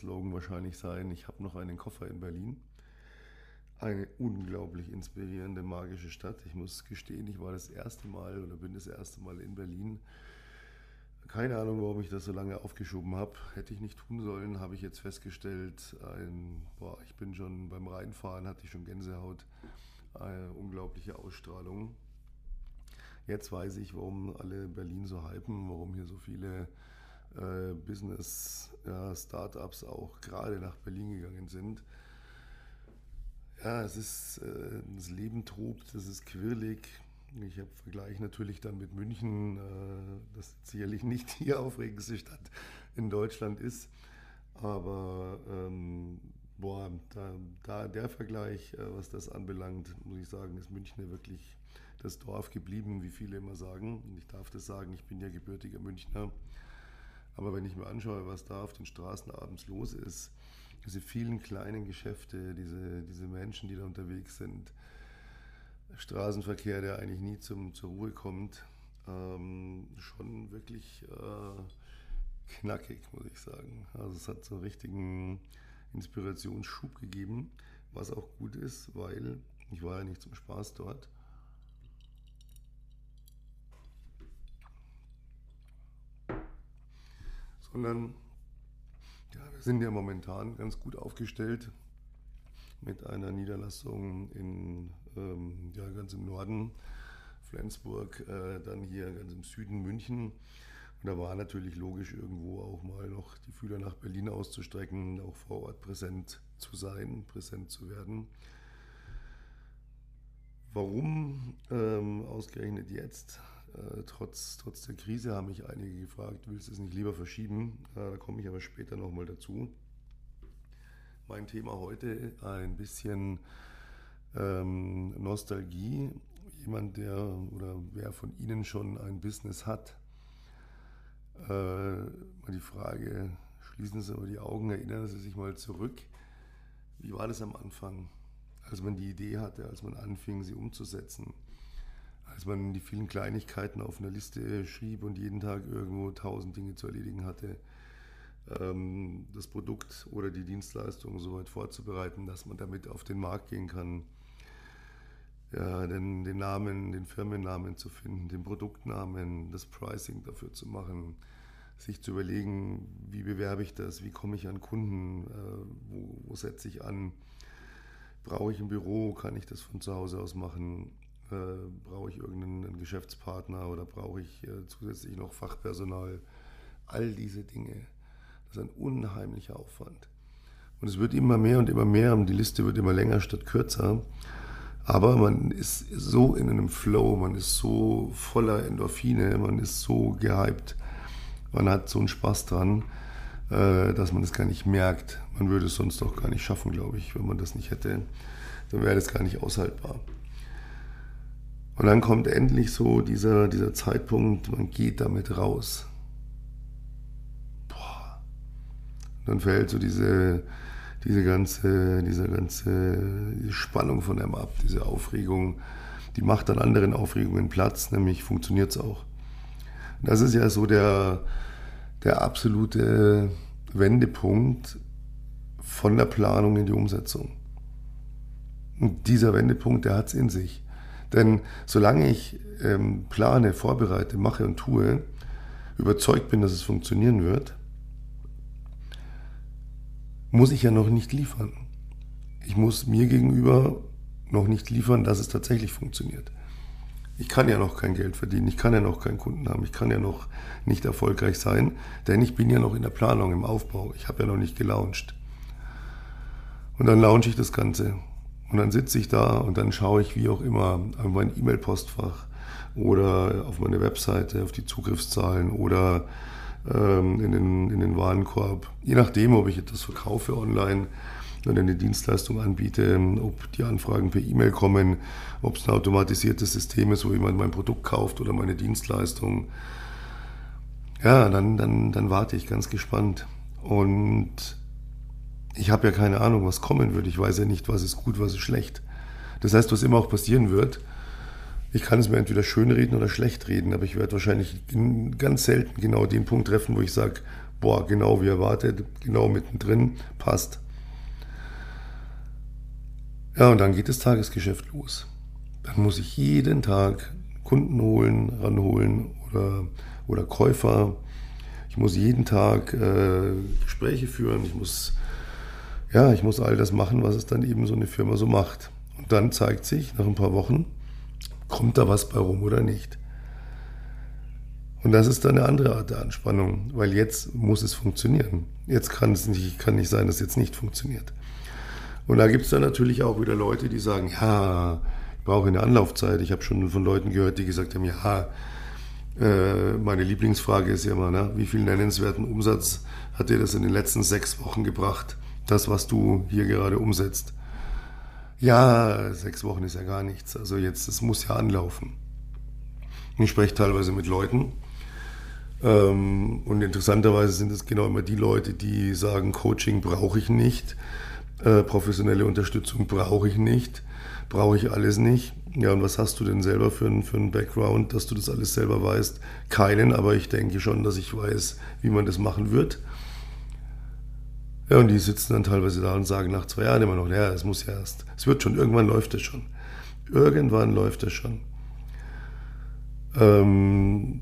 Slogan wahrscheinlich sein, ich habe noch einen Koffer in Berlin. Eine unglaublich inspirierende, magische Stadt. Ich muss gestehen, ich war das erste Mal oder bin das erste Mal in Berlin keine Ahnung, warum ich das so lange aufgeschoben habe. Hätte ich nicht tun sollen, habe ich jetzt festgestellt. Ein, boah, ich bin schon beim Reinfahren, hatte ich schon Gänsehaut. Eine unglaubliche Ausstrahlung. Jetzt weiß ich, warum alle Berlin so hypen, warum hier so viele äh, Business-Startups ja, auch gerade nach Berlin gegangen sind. Ja, es ist, äh, das Leben tobt, es ist quirlig, ich habe Vergleich natürlich dann mit München, äh, das sicherlich nicht die aufregendste Stadt in Deutschland ist. Aber ähm, boah, da, da, der Vergleich, äh, was das anbelangt, muss ich sagen, ist München ja wirklich das Dorf geblieben, wie viele immer sagen. Und ich darf das sagen, ich bin ja gebürtiger Münchner. Aber wenn ich mir anschaue, was da auf den Straßen abends los ist, diese vielen kleinen Geschäfte, diese, diese Menschen, die da unterwegs sind, Straßenverkehr, der eigentlich nie zum, zur Ruhe kommt, ähm, schon wirklich äh, knackig, muss ich sagen. Also es hat so einen richtigen Inspirationsschub gegeben, was auch gut ist, weil ich war ja nicht zum Spaß dort. Sondern ja, wir sind ja momentan ganz gut aufgestellt mit einer Niederlassung in, ähm, ja, ganz im Norden, Flensburg, äh, dann hier ganz im Süden München. Und da war natürlich logisch, irgendwo auch mal noch die Fühler nach Berlin auszustrecken, auch vor Ort präsent zu sein, präsent zu werden. Warum ähm, ausgerechnet jetzt? Äh, trotz, trotz der Krise haben mich einige gefragt, willst du es nicht lieber verschieben? Äh, da komme ich aber später nochmal dazu mein Thema heute ein bisschen ähm, Nostalgie. Jemand, der oder wer von Ihnen schon ein Business hat, äh, mal die Frage, schließen Sie mal die Augen, erinnern Sie sich mal zurück. Wie war das am Anfang, als man die Idee hatte, als man anfing, sie umzusetzen? Als man die vielen Kleinigkeiten auf einer Liste schrieb und jeden Tag irgendwo tausend Dinge zu erledigen hatte ähm, das Produkt oder die Dienstleistung so weit vorzubereiten, dass man damit auf den Markt gehen kann. Ja, den, den Namen, den Firmennamen zu finden, den Produktnamen, das Pricing dafür zu machen, sich zu überlegen, wie bewerbe ich das, wie komme ich an Kunden, äh, wo, wo setze ich an, brauche ich ein Büro, kann ich das von zu Hause aus machen, äh, brauche ich irgendeinen Geschäftspartner oder brauche ich äh, zusätzlich noch Fachpersonal, all diese Dinge das ist ein unheimlicher Aufwand. Und es wird immer mehr und immer mehr und die Liste wird immer länger statt kürzer. Aber man ist so in einem Flow, man ist so voller Endorphine, man ist so gehypt, man hat so einen Spaß dran, äh, dass man das gar nicht merkt. Man würde es sonst auch gar nicht schaffen, glaube ich. Wenn man das nicht hätte, dann wäre das gar nicht aushaltbar. Und dann kommt endlich so dieser, dieser Zeitpunkt, man geht damit raus. dann fällt so diese, diese ganze, diese ganze Spannung von einem ab, diese Aufregung, die macht dann anderen Aufregungen Platz, nämlich funktioniert es auch. Das ist ja so der, der absolute Wendepunkt von der Planung in die Umsetzung. Und dieser Wendepunkt, der hat es in sich. Denn solange ich ähm, plane, vorbereite, mache und tue, überzeugt bin, dass es funktionieren wird, muss ich ja noch nicht liefern. Ich muss mir gegenüber noch nicht liefern, dass es tatsächlich funktioniert. Ich kann ja noch kein Geld verdienen, ich kann ja noch keinen Kunden haben, ich kann ja noch nicht erfolgreich sein, denn ich bin ja noch in der Planung, im Aufbau. Ich habe ja noch nicht gelauncht. Und dann launche ich das Ganze. Und dann sitze ich da und dann schaue ich wie auch immer auf mein E-Mail-Postfach oder auf meine Webseite, auf die Zugriffszahlen oder ähm, in, den, in den Warenkorb. Je nachdem, ob ich etwas verkaufe online oder eine Dienstleistung anbiete, ob die Anfragen per E-Mail kommen, ob es ein automatisiertes System ist, wo jemand mein Produkt kauft oder meine Dienstleistung. Ja, dann, dann, dann warte ich ganz gespannt. Und ich habe ja keine Ahnung, was kommen wird. Ich weiß ja nicht, was ist gut, was ist schlecht. Das heißt, was immer auch passieren wird, ich kann es mir entweder schön reden oder schlecht reden, aber ich werde wahrscheinlich ganz selten genau den Punkt treffen, wo ich sage, boah, genau wie erwartet, genau mittendrin, passt. Ja, und dann geht das Tagesgeschäft los. Dann muss ich jeden Tag Kunden holen, ranholen oder, oder Käufer. Ich muss jeden Tag äh, Gespräche führen. Ich muss, ja, ich muss all das machen, was es dann eben so eine Firma so macht. Und dann zeigt sich nach ein paar Wochen, kommt da was bei rum oder nicht. Und das ist dann eine andere Art der Anspannung, weil jetzt muss es funktionieren. Jetzt kann es nicht, kann nicht sein, dass es jetzt nicht funktioniert. Und da gibt es dann natürlich auch wieder Leute, die sagen, ja, ich brauche eine Anlaufzeit. Ich habe schon von Leuten gehört, die gesagt haben, ja, äh, meine Lieblingsfrage ist ja immer, ne, wie viel nennenswerten Umsatz hat dir das in den letzten sechs Wochen gebracht, das, was du hier gerade umsetzt? Ja, sechs Wochen ist ja gar nichts. Also jetzt, es muss ja anlaufen. Ich spreche teilweise mit Leuten. Ähm, und interessanterweise sind es genau immer die Leute, die sagen, Coaching brauche ich nicht, äh, professionelle Unterstützung brauche ich nicht, brauche ich alles nicht. Ja, und was hast du denn selber für für einen Background, dass du das alles selber weißt? Keinen, aber ich denke schon, dass ich weiß, wie man das machen wird. Ja, und die sitzen dann teilweise da und sagen nach zwei Jahren immer noch, ja, es muss ja erst, es wird schon, irgendwann läuft es schon. Irgendwann läuft es schon. Ähm,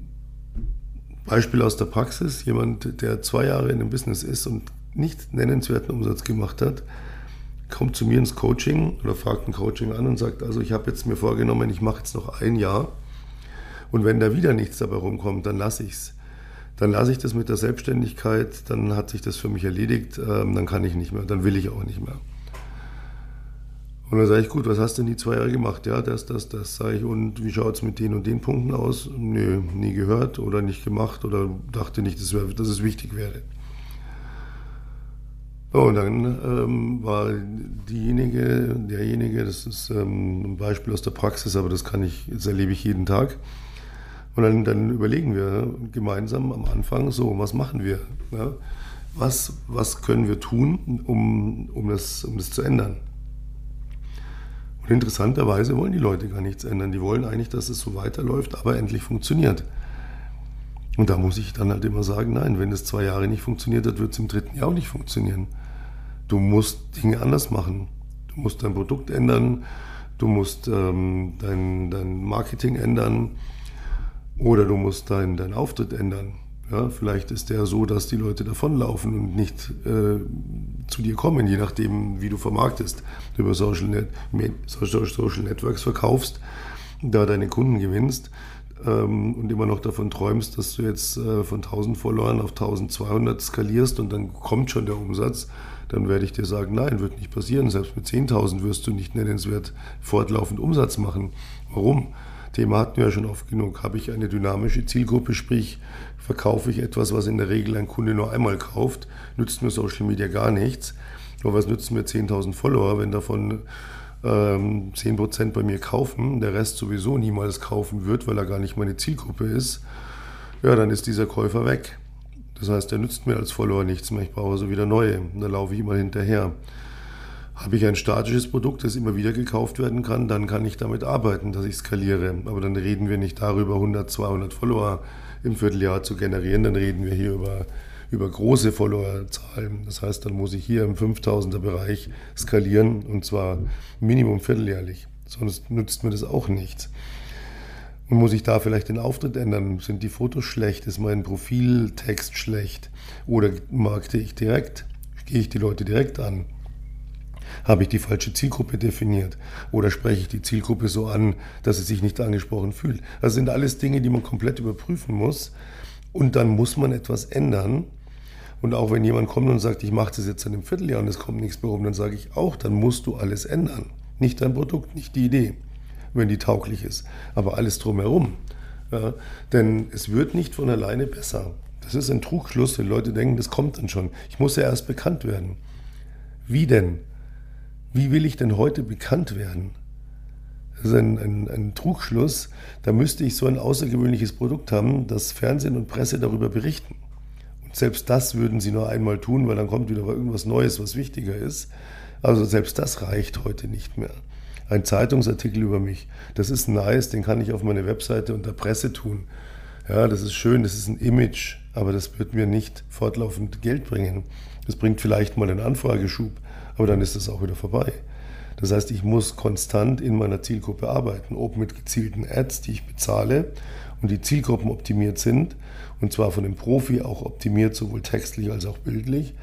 Beispiel aus der Praxis, jemand, der zwei Jahre in dem Business ist und nicht nennenswerten Umsatz gemacht hat, kommt zu mir ins Coaching oder fragt ein Coaching an und sagt, also ich habe jetzt mir vorgenommen, ich mache jetzt noch ein Jahr und wenn da wieder nichts dabei rumkommt, dann lasse ich es dann lasse ich das mit der Selbstständigkeit, dann hat sich das für mich erledigt, ähm, dann kann ich nicht mehr, dann will ich auch nicht mehr. Und dann sage ich, gut, was hast du denn die zwei Jahre gemacht? Ja, das, das, das, sage ich. Und wie schaut es mit den und den Punkten aus? Nö, nie gehört oder nicht gemacht oder dachte nicht, dass, dass es wichtig wäre. und dann ähm, war diejenige, derjenige, das ist ähm, ein Beispiel aus der Praxis, aber das kann ich, das erlebe ich jeden Tag, und dann, dann, überlegen wir gemeinsam am Anfang, so, was machen wir? Ja? Was, was können wir tun, um, um, das, um das zu ändern? Und interessanterweise wollen die Leute gar nichts ändern. Die wollen eigentlich, dass es so weiterläuft, aber endlich funktioniert. Und da muss ich dann halt immer sagen, nein, wenn es zwei Jahre nicht funktioniert hat, wird es im dritten Jahr auch nicht funktionieren. Du musst Dinge anders machen. Du musst dein Produkt ändern, du musst ähm, dein, dein Marketing ändern, oder du musst deinen dein Auftritt ändern. Ja, vielleicht ist der so, dass die Leute davonlaufen und nicht äh, zu dir kommen, je nachdem, wie du vermarktest. Über Social, Net Social Networks verkaufst, da deine Kunden gewinnst ähm, und immer noch davon träumst, dass du jetzt äh, von 1000 Followern auf 1200 skalierst und dann kommt schon der Umsatz, dann werde ich dir sagen, nein, wird nicht passieren. Selbst mit 10.000 wirst du nicht nennenswert fortlaufend Umsatz machen. Warum? Thema hatten wir ja schon oft genug. Habe ich eine dynamische Zielgruppe, sprich verkaufe ich etwas, was in der Regel ein Kunde nur einmal kauft, nützt mir Social Media gar nichts. Aber was nützen mir 10.000 Follower, wenn davon ähm, 10% bei mir kaufen, der Rest sowieso niemals kaufen wird, weil er gar nicht meine Zielgruppe ist, ja, dann ist dieser Käufer weg. Das heißt, er nützt mir als Follower nichts mehr, ich brauche also wieder neue. Dann laufe ich immer hinterher. Habe ich ein statisches Produkt, das immer wieder gekauft werden kann, dann kann ich damit arbeiten, dass ich skaliere. Aber dann reden wir nicht darüber, 100, 200 Follower im Vierteljahr zu generieren, dann reden wir hier über, über große Followerzahlen. Das heißt, dann muss ich hier im 5000er Bereich skalieren und zwar Minimum vierteljährlich. Sonst nützt mir das auch nichts. Und muss ich da vielleicht den Auftritt ändern? Sind die Fotos schlecht? Ist mein Profiltext schlecht? Oder markte ich direkt? Gehe ich die Leute direkt an? Habe ich die falsche Zielgruppe definiert? Oder spreche ich die Zielgruppe so an, dass sie sich nicht angesprochen fühlt? Das sind alles Dinge, die man komplett überprüfen muss. Und dann muss man etwas ändern. Und auch wenn jemand kommt und sagt, ich mache das jetzt in einem Vierteljahr und es kommt nichts mehr rum, dann sage ich auch, dann musst du alles ändern. Nicht dein Produkt, nicht die Idee, wenn die tauglich ist, aber alles drumherum. Ja, denn es wird nicht von alleine besser. Das ist ein Trugschluss, wenn Leute denken, das kommt dann schon. Ich muss ja erst bekannt werden. Wie denn? Wie will ich denn heute bekannt werden? Das ist ein, ein, ein, Trugschluss. Da müsste ich so ein außergewöhnliches Produkt haben, dass Fernsehen und Presse darüber berichten. Und selbst das würden sie nur einmal tun, weil dann kommt wieder irgendwas Neues, was wichtiger ist. Also selbst das reicht heute nicht mehr. Ein Zeitungsartikel über mich, das ist nice, den kann ich auf meine Webseite unter Presse tun. Ja, das ist schön, das ist ein Image, aber das wird mir nicht fortlaufend Geld bringen. Das bringt vielleicht mal einen Anfrageschub, aber dann ist es auch wieder vorbei. Das heißt, ich muss konstant in meiner Zielgruppe arbeiten, ob mit gezielten Ads, die ich bezahle und die Zielgruppen optimiert sind, und zwar von dem Profi auch optimiert, sowohl textlich als auch bildlich.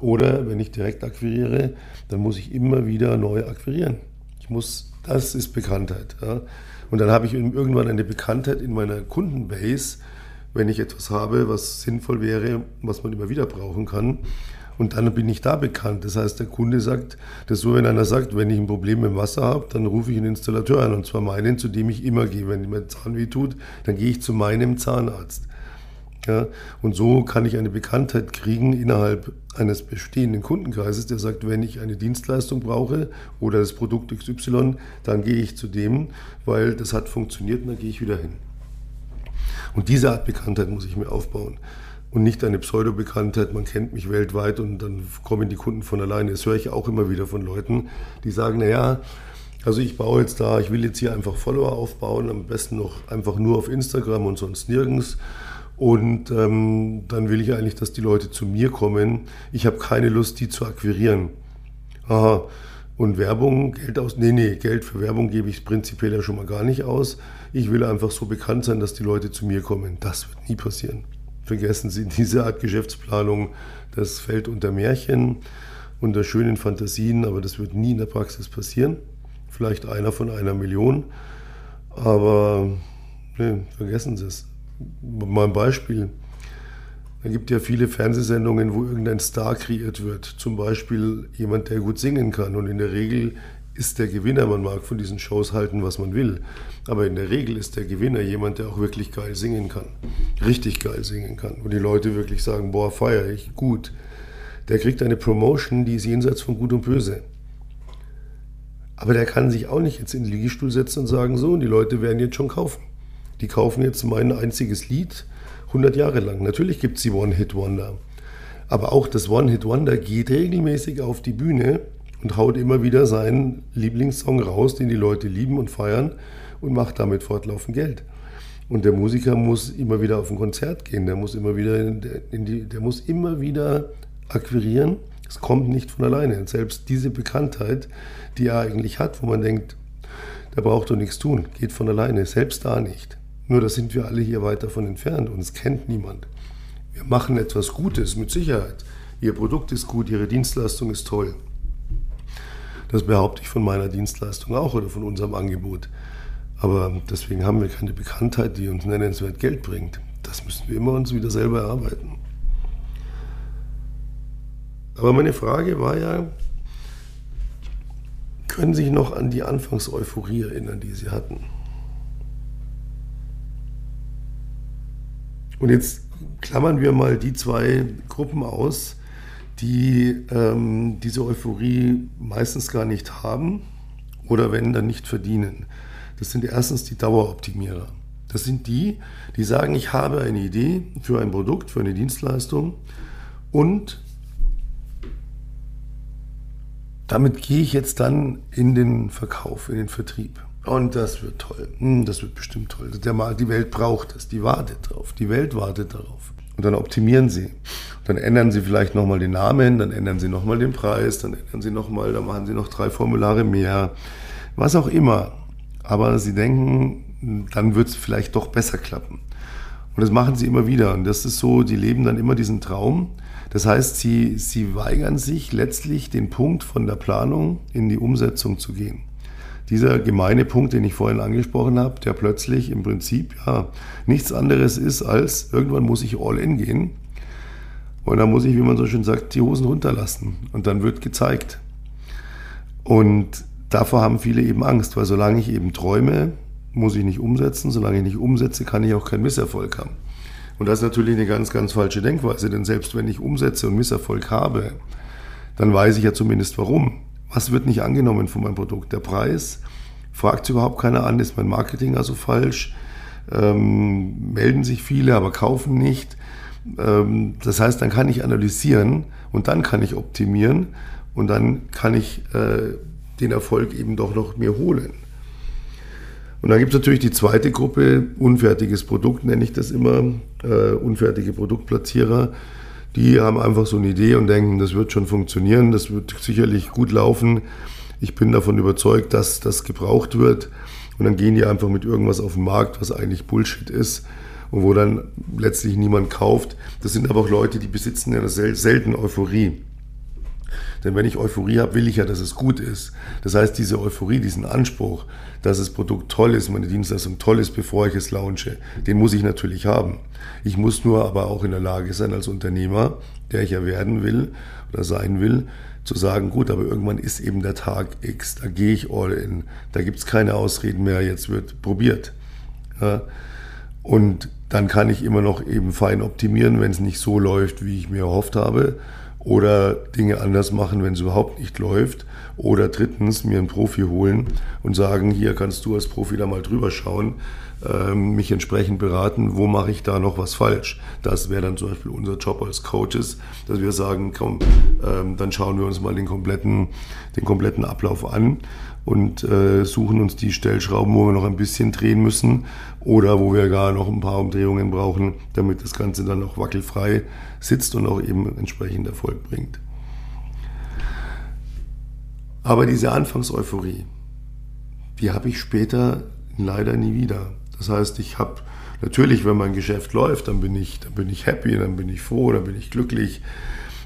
Oder wenn ich direkt akquiriere, dann muss ich immer wieder neu akquirieren. Ich muss, das ist Bekanntheit. Ja. Und dann habe ich irgendwann eine Bekanntheit in meiner Kundenbase, wenn ich etwas habe, was sinnvoll wäre, was man immer wieder brauchen kann. Und dann bin ich da bekannt. Das heißt, der Kunde sagt, das ist so, wenn einer sagt, wenn ich ein Problem mit dem Wasser habe, dann rufe ich einen Installateur an. Und zwar meinen, zu dem ich immer gehe. Wenn mir Zahn weh tut, dann gehe ich zu meinem Zahnarzt. Ja, und so kann ich eine Bekanntheit kriegen innerhalb eines bestehenden Kundenkreises, der sagt, wenn ich eine Dienstleistung brauche oder das Produkt XY, dann gehe ich zu dem, weil das hat funktioniert und dann gehe ich wieder hin. Und diese Art Bekanntheit muss ich mir aufbauen und nicht eine Pseudo-Bekanntheit, man kennt mich weltweit und dann kommen die Kunden von alleine. Das höre ich auch immer wieder von Leuten, die sagen, naja, also ich baue jetzt da, ich will jetzt hier einfach Follower aufbauen, am besten noch einfach nur auf Instagram und sonst nirgends. Und ähm, dann will ich eigentlich, dass die Leute zu mir kommen. Ich habe keine Lust, die zu akquirieren. Aha. Und Werbung, Geld aus? Nee, nee, Geld für Werbung gebe ich prinzipiell ja schon mal gar nicht aus. Ich will einfach so bekannt sein, dass die Leute zu mir kommen. Das wird nie passieren. Vergessen Sie diese Art Geschäftsplanung, das fällt unter Märchen, unter schönen Fantasien, aber das wird nie in der Praxis passieren. Vielleicht einer von einer Million, aber nee, vergessen Sie es. Mal ein Beispiel. Es gibt ja viele Fernsehsendungen, wo irgendein Star kreiert wird. Zum Beispiel jemand, der gut singen kann. Und in der Regel ist der Gewinner, man mag von diesen Shows halten, was man will, aber in der Regel ist der Gewinner jemand, der auch wirklich geil singen kann. Richtig geil singen kann. Und die Leute wirklich sagen, boah, feier ich, gut. Der kriegt eine Promotion, die ist jenseits von Gut und Böse. Aber der kann sich auch nicht jetzt in den Liegestuhl setzen und sagen, so, und die Leute werden jetzt schon kaufen. Die kaufen jetzt mein einziges Lied 100 Jahre lang. Natürlich gibt es die One-Hit-Wonder. Aber auch das One-Hit-Wonder geht regelmäßig auf die Bühne und haut immer wieder seinen Lieblingssong raus, den die Leute lieben und feiern und macht damit fortlaufend Geld. Und der Musiker muss immer wieder auf ein Konzert gehen, der muss immer wieder, in die, der muss immer wieder akquirieren. Es kommt nicht von alleine. Selbst diese Bekanntheit, die er eigentlich hat, wo man denkt, der braucht doch nichts tun, geht von alleine, selbst da nicht. Nur da sind wir alle hier weit davon entfernt und es kennt niemand. Wir machen etwas Gutes, mit Sicherheit. Ihr Produkt ist gut, Ihre Dienstleistung ist toll. Das behaupte ich von meiner Dienstleistung auch oder von unserem Angebot. Aber deswegen haben wir keine Bekanntheit, die uns nennenswert Geld bringt. Das müssen wir immer uns wieder selber erarbeiten. Aber meine Frage war ja, können Sie sich noch an die Anfangseuphorie erinnern, die Sie hatten? Und jetzt klammern wir mal die zwei Gruppen aus, die ähm, diese Euphorie meistens gar nicht haben oder wenn dann nicht verdienen. Das sind erstens die Daueroptimierer. Das sind die, die sagen, ich habe eine Idee für ein Produkt, für eine Dienstleistung und damit gehe ich jetzt dann in den Verkauf, in den Vertrieb. Und das wird toll. Hm, das wird bestimmt toll. die Welt braucht es, die wartet drauf, die Welt wartet darauf. Und dann optimieren sie. Dann ändern sie vielleicht nochmal den Namen, dann ändern sie nochmal den Preis, dann ändern sie nochmal, dann machen sie noch drei Formulare mehr, was auch immer. Aber sie denken, dann wird es vielleicht doch besser klappen. Und das machen sie immer wieder. Und das ist so, die leben dann immer diesen Traum. Das heißt, sie, sie weigern sich letztlich den Punkt von der Planung in die Umsetzung zu gehen dieser gemeine Punkt, den ich vorhin angesprochen habe, der plötzlich im Prinzip ja nichts anderes ist als irgendwann muss ich all in gehen und dann muss ich, wie man so schön sagt, die Hosen runterlassen und dann wird gezeigt. Und davor haben viele eben Angst, weil solange ich eben träume, muss ich nicht umsetzen, solange ich nicht umsetze, kann ich auch keinen Misserfolg haben. Und das ist natürlich eine ganz, ganz falsche Denkweise, denn selbst wenn ich umsetze und Misserfolg habe, dann weiß ich ja zumindest warum. Was wird nicht angenommen von meinem Produkt? Der Preis? Fragt überhaupt keiner an, ist mein Marketing also falsch? Ähm, melden sich viele, aber kaufen nicht. Ähm, das heißt, dann kann ich analysieren und dann kann ich optimieren und dann kann ich äh, den Erfolg eben doch noch mir holen. Und dann gibt es natürlich die zweite Gruppe, unfertiges Produkt nenne ich das immer, äh, unfertige Produktplatzierer. Die haben einfach so eine Idee und denken, das wird schon funktionieren, das wird sicherlich gut laufen. Ich bin davon überzeugt, dass das gebraucht wird. Und dann gehen die einfach mit irgendwas auf den Markt, was eigentlich Bullshit ist und wo dann letztlich niemand kauft. Das sind aber auch Leute, die besitzen ja sel selten Euphorie. Denn wenn ich Euphorie habe, will ich ja, dass es gut ist. Das heißt, diese Euphorie, diesen Anspruch, dass das Produkt toll ist, meine Dienstleistung toll ist, bevor ich es launche, den muss ich natürlich haben. Ich muss nur aber auch in der Lage sein, als Unternehmer, der ich ja werden will oder sein will, zu sagen, gut, aber irgendwann ist eben der Tag X, da gehe ich all in, da gibt es keine Ausreden mehr, jetzt wird probiert. Ja? Und dann kann ich immer noch eben fein optimieren, wenn es nicht so läuft, wie ich mir erhofft habe. Oder Dinge anders machen, wenn es überhaupt nicht läuft. Oder drittens mir einen Profi holen und sagen, hier kannst du als Profi da mal drüber schauen, ähm, mich entsprechend beraten, wo mache ich da noch was falsch. Das wäre dann zum Beispiel unser Job als Coaches, dass wir sagen, komm, ähm, dann schauen wir uns mal den kompletten, den kompletten Ablauf an und äh, suchen uns die Stellschrauben, wo wir noch ein bisschen drehen müssen oder wo wir gar noch ein paar Umdrehungen brauchen, damit das Ganze dann auch wackelfrei sitzt und auch eben entsprechend Erfolg bringt. Aber diese Anfangseuphorie, die habe ich später leider nie wieder. Das heißt, ich habe natürlich, wenn mein Geschäft läuft, dann bin ich, dann bin ich happy, dann bin ich froh, dann bin ich glücklich,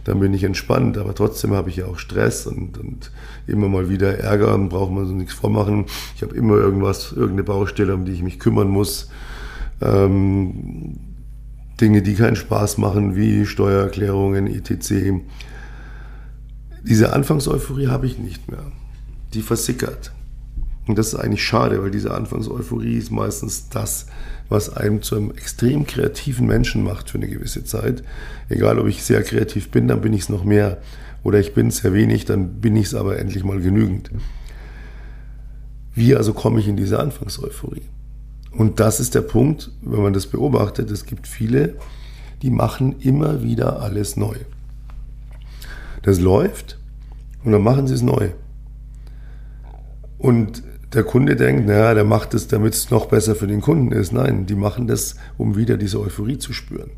dann bin ich entspannt, aber trotzdem habe ich ja auch Stress und, und immer mal wieder Ärger braucht man so nichts vormachen. Ich habe immer irgendwas, irgendeine Baustelle, um die ich mich kümmern muss. Ähm, Dinge, die keinen Spaß machen, wie Steuererklärungen, etc. Diese Anfangseuphorie habe ich nicht mehr. Die versickert. Und das ist eigentlich schade, weil diese Anfangseuphorie ist meistens das, was einem zu einem extrem kreativen Menschen macht für eine gewisse Zeit. Egal, ob ich sehr kreativ bin, dann bin ich es noch mehr. Oder ich bin sehr wenig, dann bin ich es aber endlich mal genügend. Wie also komme ich in diese Anfangseuphorie? Und das ist der Punkt, wenn man das beobachtet, es gibt viele, die machen immer wieder alles neu. Das läuft und dann machen sie es neu. Und der Kunde denkt, naja, der macht es, damit es noch besser für den Kunden ist. Nein, die machen das, um wieder diese Euphorie zu spüren.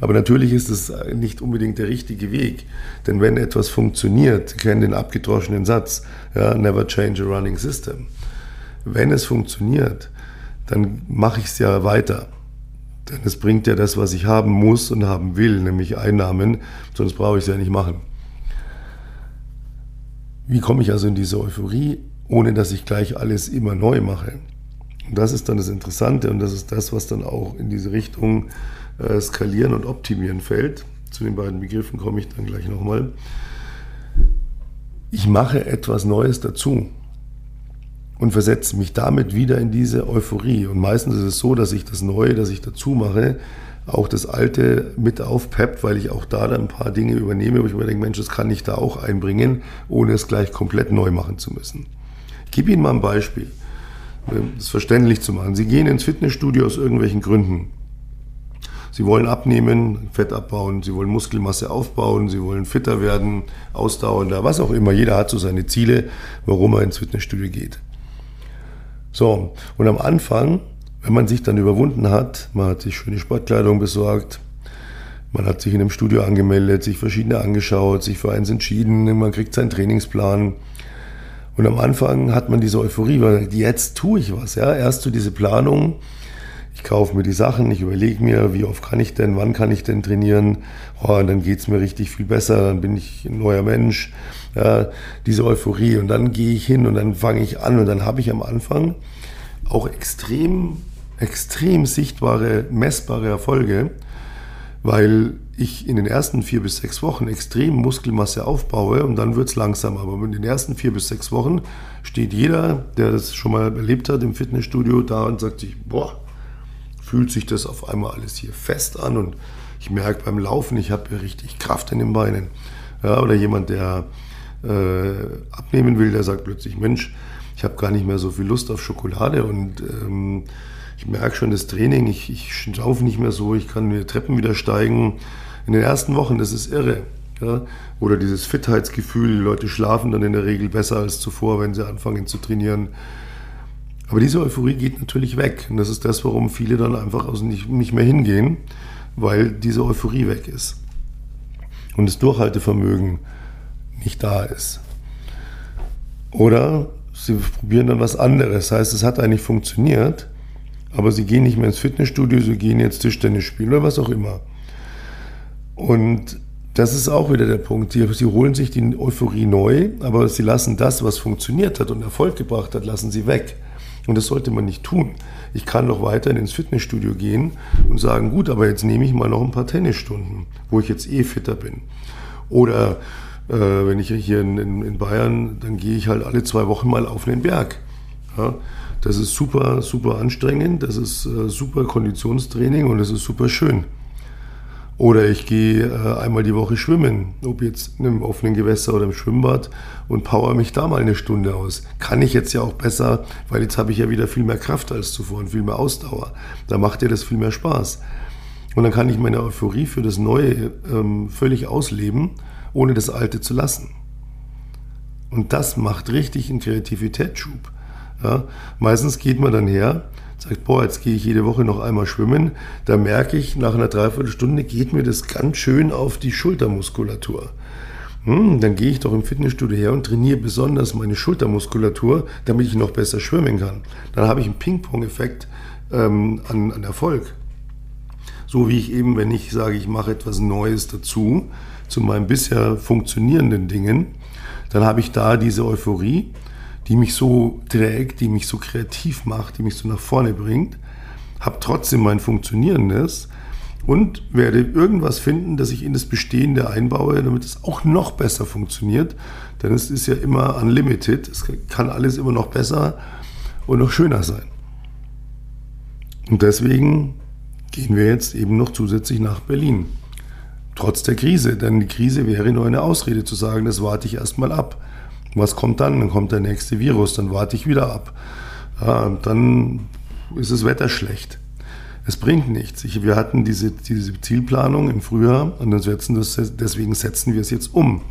Aber natürlich ist es nicht unbedingt der richtige Weg. Denn wenn etwas funktioniert, kennen den abgedroschenen Satz, ja, never change a running system. Wenn es funktioniert, dann mache ich es ja weiter. Denn es bringt ja das, was ich haben muss und haben will, nämlich Einnahmen, sonst brauche ich es ja nicht machen. Wie komme ich also in diese Euphorie, ohne dass ich gleich alles immer neu mache? Und das ist dann das Interessante und das ist das, was dann auch in diese Richtung äh, Skalieren und Optimieren fällt. Zu den beiden Begriffen komme ich dann gleich nochmal. Ich mache etwas Neues dazu und versetze mich damit wieder in diese Euphorie. Und meistens ist es so, dass ich das Neue, das ich dazu mache, auch das Alte mit aufpeppt, weil ich auch da dann ein paar Dinge übernehme, wo ich mir denke, Mensch, das kann ich da auch einbringen, ohne es gleich komplett neu machen zu müssen. Gebe Ihnen mal ein Beispiel, um das verständlich zu machen. Sie gehen ins Fitnessstudio aus irgendwelchen Gründen. Sie wollen abnehmen, Fett abbauen, Sie wollen Muskelmasse aufbauen, Sie wollen fitter werden, ausdauernder, was auch immer. Jeder hat so seine Ziele, warum er ins Fitnessstudio geht. So, und am Anfang, wenn man sich dann überwunden hat, man hat sich schöne Sportkleidung besorgt, man hat sich in einem Studio angemeldet, sich verschiedene angeschaut, sich für eins entschieden, man kriegt seinen Trainingsplan. Und am Anfang hat man diese Euphorie, weil jetzt tue ich was. Ja? Erst so diese Planung, ich kaufe mir die Sachen, ich überlege mir, wie oft kann ich denn, wann kann ich denn trainieren. Oh, und dann geht es mir richtig viel besser, dann bin ich ein neuer Mensch. Ja, diese Euphorie. Und dann gehe ich hin und dann fange ich an und dann habe ich am Anfang auch extrem, extrem sichtbare, messbare Erfolge, weil ich in den ersten vier bis sechs Wochen extrem Muskelmasse aufbaue und dann wird es langsam. Aber in den ersten vier bis sechs Wochen steht jeder, der das schon mal erlebt hat im Fitnessstudio, da und sagt sich, boah, fühlt sich das auf einmal alles hier fest an und ich merke beim Laufen, ich habe richtig Kraft in den Beinen. Ja, oder jemand, der äh, abnehmen will, der sagt plötzlich, Mensch, ich habe gar nicht mehr so viel Lust auf Schokolade und ähm, ich merke schon das Training, ich, ich laufe nicht mehr so, ich kann die Treppen wieder steigen. In den ersten Wochen, das ist irre. Ja? Oder dieses Fitheitsgefühl, die Leute schlafen dann in der Regel besser als zuvor, wenn sie anfangen zu trainieren. Aber diese Euphorie geht natürlich weg. Und das ist das, warum viele dann einfach nicht, nicht mehr hingehen, weil diese Euphorie weg ist. Und das Durchhaltevermögen nicht da ist. Oder sie probieren dann was anderes. Das heißt, es hat eigentlich funktioniert, aber sie gehen nicht mehr ins Fitnessstudio, sie gehen jetzt Tischtennis spielen oder was auch immer. Und das ist auch wieder der Punkt. Sie, sie holen sich die Euphorie neu, aber sie lassen das, was funktioniert hat und Erfolg gebracht hat, lassen sie weg. Und das sollte man nicht tun. Ich kann doch weiterhin ins Fitnessstudio gehen und sagen, gut, aber jetzt nehme ich mal noch ein paar Tennisstunden, wo ich jetzt eh fitter bin. Oder äh, wenn ich hier in, in, Bayern, dann gehe ich halt alle zwei Wochen mal auf den Berg. Ja, das ist super, super anstrengend, das ist äh, super Konditionstraining und das ist super schön. Oder ich gehe äh, einmal die Woche schwimmen, ob jetzt im offenen Gewässer oder im Schwimmbad und power mich da mal eine Stunde aus. Kann ich jetzt ja auch besser, weil jetzt habe ich ja wieder viel mehr Kraft als zuvor und viel mehr Ausdauer. Da macht dir das viel mehr Spaß. Und dann kann ich meine Euphorie für das Neue ähm, völlig ausleben, ohne das Alte zu lassen. Und das macht richtig einen Kreativitätsschub. Ja? Meistens geht man dann her sagt, boah, jetzt gehe ich jede Woche noch einmal schwimmen, da merke ich, nach einer Dreiviertelstunde geht mir das ganz schön auf die Schultermuskulatur. Hm, dann gehe ich doch im Fitnessstudio her und trainiere besonders meine Schultermuskulatur, damit ich noch besser schwimmen kann. Dann habe ich einen Ping-Pong-Effekt ähm, an, an Erfolg. So wie ich eben, wenn ich sage, ich mache etwas Neues dazu, zu meinen bisher funktionierenden Dingen, dann habe ich da diese Euphorie die mich so trägt, die mich so kreativ macht, die mich so nach vorne bringt, habe trotzdem mein Funktionierendes und werde irgendwas finden, das ich in das Bestehende einbaue, damit es auch noch besser funktioniert. Denn es ist ja immer unlimited. Es kann alles immer noch besser und noch schöner sein. Und deswegen gehen wir jetzt eben noch zusätzlich nach Berlin. Trotz der Krise. Denn die Krise wäre nur eine Ausrede zu sagen, das warte ich erstmal ab. Was kommt dann? Dann kommt der nächste Virus, dann warte ich wieder ab. Ja, dann ist das Wetter schlecht. Es bringt nichts. Ich, wir hatten diese, diese Zielplanung im Frühjahr und das, deswegen setzen wir es jetzt um.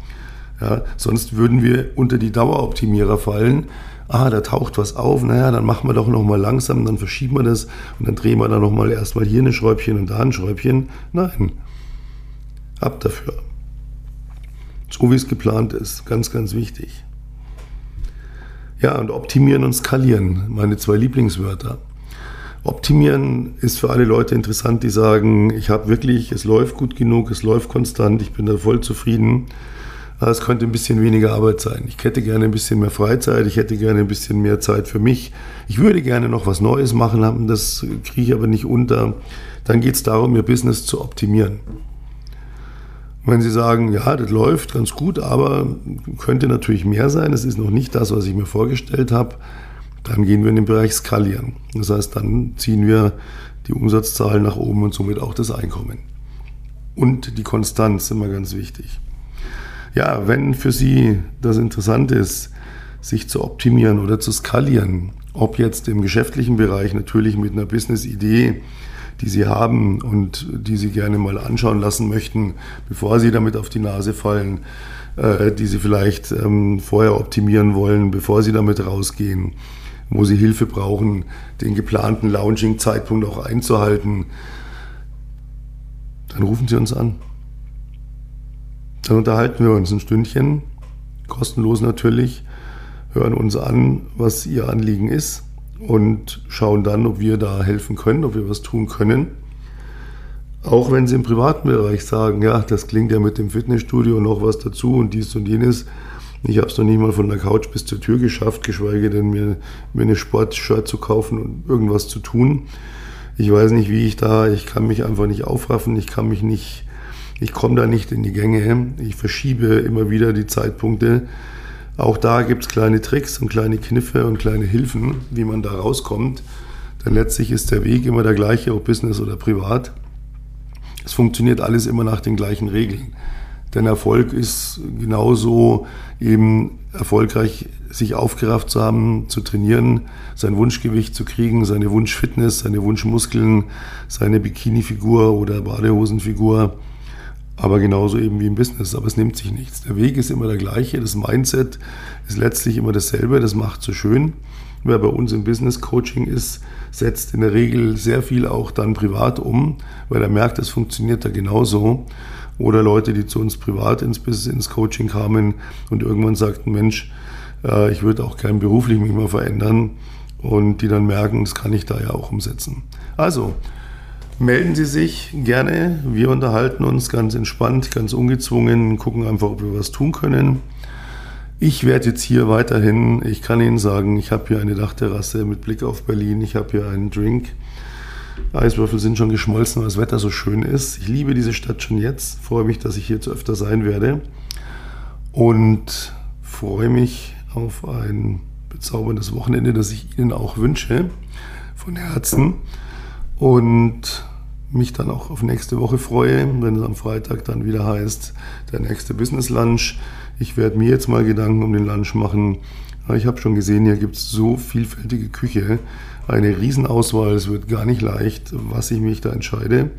Ja, sonst würden wir unter die Daueroptimierer fallen. Ah, da taucht was auf, naja, dann machen wir doch nochmal langsam, dann verschieben wir das und dann drehen wir dann nochmal erstmal hier ein Schräubchen und da ein Schräubchen. Nein, ab dafür. So wie es geplant ist, ganz, ganz wichtig. Ja, und optimieren und skalieren, meine zwei Lieblingswörter. Optimieren ist für alle Leute interessant, die sagen, ich habe wirklich, es läuft gut genug, es läuft konstant, ich bin da voll zufrieden. Es könnte ein bisschen weniger Arbeit sein. Ich hätte gerne ein bisschen mehr Freizeit, ich hätte gerne ein bisschen mehr Zeit für mich. Ich würde gerne noch was Neues machen, das kriege ich aber nicht unter. Dann geht es darum, Ihr Business zu optimieren. Wenn Sie sagen, ja, das läuft ganz gut, aber könnte natürlich mehr sein, es ist noch nicht das, was ich mir vorgestellt habe, dann gehen wir in den Bereich Skalieren. Das heißt, dann ziehen wir die Umsatzzahlen nach oben und somit auch das Einkommen. Und die Konstanz immer ganz wichtig. Ja, wenn für Sie das interessant ist, sich zu optimieren oder zu skalieren, ob jetzt im geschäftlichen Bereich natürlich mit einer Business-Idee, die Sie haben und die Sie gerne mal anschauen lassen möchten, bevor Sie damit auf die Nase fallen, äh, die Sie vielleicht ähm, vorher optimieren wollen, bevor Sie damit rausgehen, wo Sie Hilfe brauchen, den geplanten Launching-Zeitpunkt auch einzuhalten, dann rufen Sie uns an. Dann unterhalten wir uns ein Stündchen, kostenlos natürlich, hören uns an, was Ihr Anliegen ist und schauen dann, ob wir da helfen können, ob wir was tun können. Auch wenn sie im privaten Bereich sagen, ja, das klingt ja mit dem Fitnessstudio noch was dazu und dies und jenes. Ich habe es noch nicht mal von der Couch bis zur Tür geschafft, geschweige denn mir, mir eine Sportshirt zu kaufen und irgendwas zu tun. Ich weiß nicht, wie ich da, ich kann mich einfach nicht aufraffen, ich kann mich nicht, ich komme da nicht in die Gänge. Ich verschiebe immer wieder die Zeitpunkte. Auch da gibt es kleine Tricks und kleine Kniffe und kleine Hilfen, wie man da rauskommt. Denn letztlich ist der Weg immer der gleiche, ob Business oder privat. Es funktioniert alles immer nach den gleichen Regeln. Denn Erfolg ist genauso eben erfolgreich, sich aufgerafft zu haben, zu trainieren, sein Wunschgewicht zu kriegen, seine Wunschfitness, seine Wunschmuskeln, seine Bikini-Figur oder Badehosenfigur. Aber genauso eben wie im Business. Aber es nimmt sich nichts. Der Weg ist immer der gleiche. Das Mindset ist letztlich immer dasselbe. Das macht so schön. Wer bei uns im Business Coaching ist, setzt in der Regel sehr viel auch dann privat um, weil er merkt, es funktioniert da genauso. Oder Leute, die zu uns privat ins Business, ins Coaching kamen und irgendwann sagten, Mensch, äh, ich würde auch gern beruflich mich mal verändern und die dann merken, das kann ich da ja auch umsetzen. Also, melden Sie sich gerne. Wir unterhalten uns ganz entspannt, ganz ungezwungen, gucken einfach, ob wir was tun können. Ich werde jetzt hier weiterhin, ich kann Ihnen sagen, ich habe hier eine Dachterrasse mit Blick auf Berlin, ich habe hier einen Drink. Eiswürfel sind schon geschmolzen, weil das Wetter so schön ist. Ich liebe diese Stadt schon jetzt, freue mich, dass ich hier zu öfter sein werde und freue mich auf ein bezauberndes Wochenende, das ich Ihnen auch wünsche, von Herzen. Und mich dann auch auf nächste Woche freue, wenn es am Freitag dann wieder heißt, der nächste Business Lunch. Ich werde mir jetzt mal Gedanken um den Lunch machen. Ich habe schon gesehen, hier gibt es so vielfältige Küche, eine Riesenauswahl. Es wird gar nicht leicht, was ich mich da entscheide.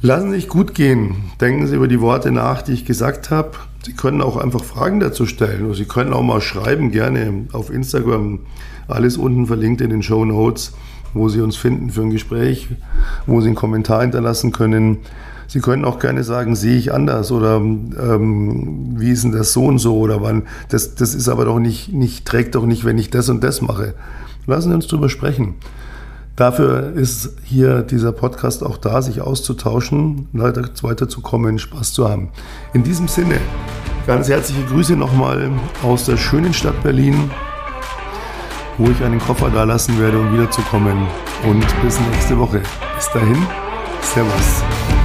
Lassen Sie sich gut gehen. Denken Sie über die Worte nach, die ich gesagt habe. Sie können auch einfach Fragen dazu stellen. Sie können auch mal schreiben, gerne auf Instagram. Alles unten verlinkt in den Show Notes wo Sie uns finden für ein Gespräch, wo Sie einen Kommentar hinterlassen können. Sie können auch gerne sagen, sehe ich anders oder ähm, wie ist denn das so und so oder wann. Das, das ist aber doch nicht, nicht, trägt doch nicht, wenn ich das und das mache. Lassen Sie uns darüber sprechen. Dafür ist hier dieser Podcast auch da, sich auszutauschen, weiterzukommen, Spaß zu haben. In diesem Sinne, ganz herzliche Grüße nochmal aus der schönen Stadt Berlin wo ich einen Koffer da lassen werde, um wiederzukommen. Und bis nächste Woche. Bis dahin, Servus.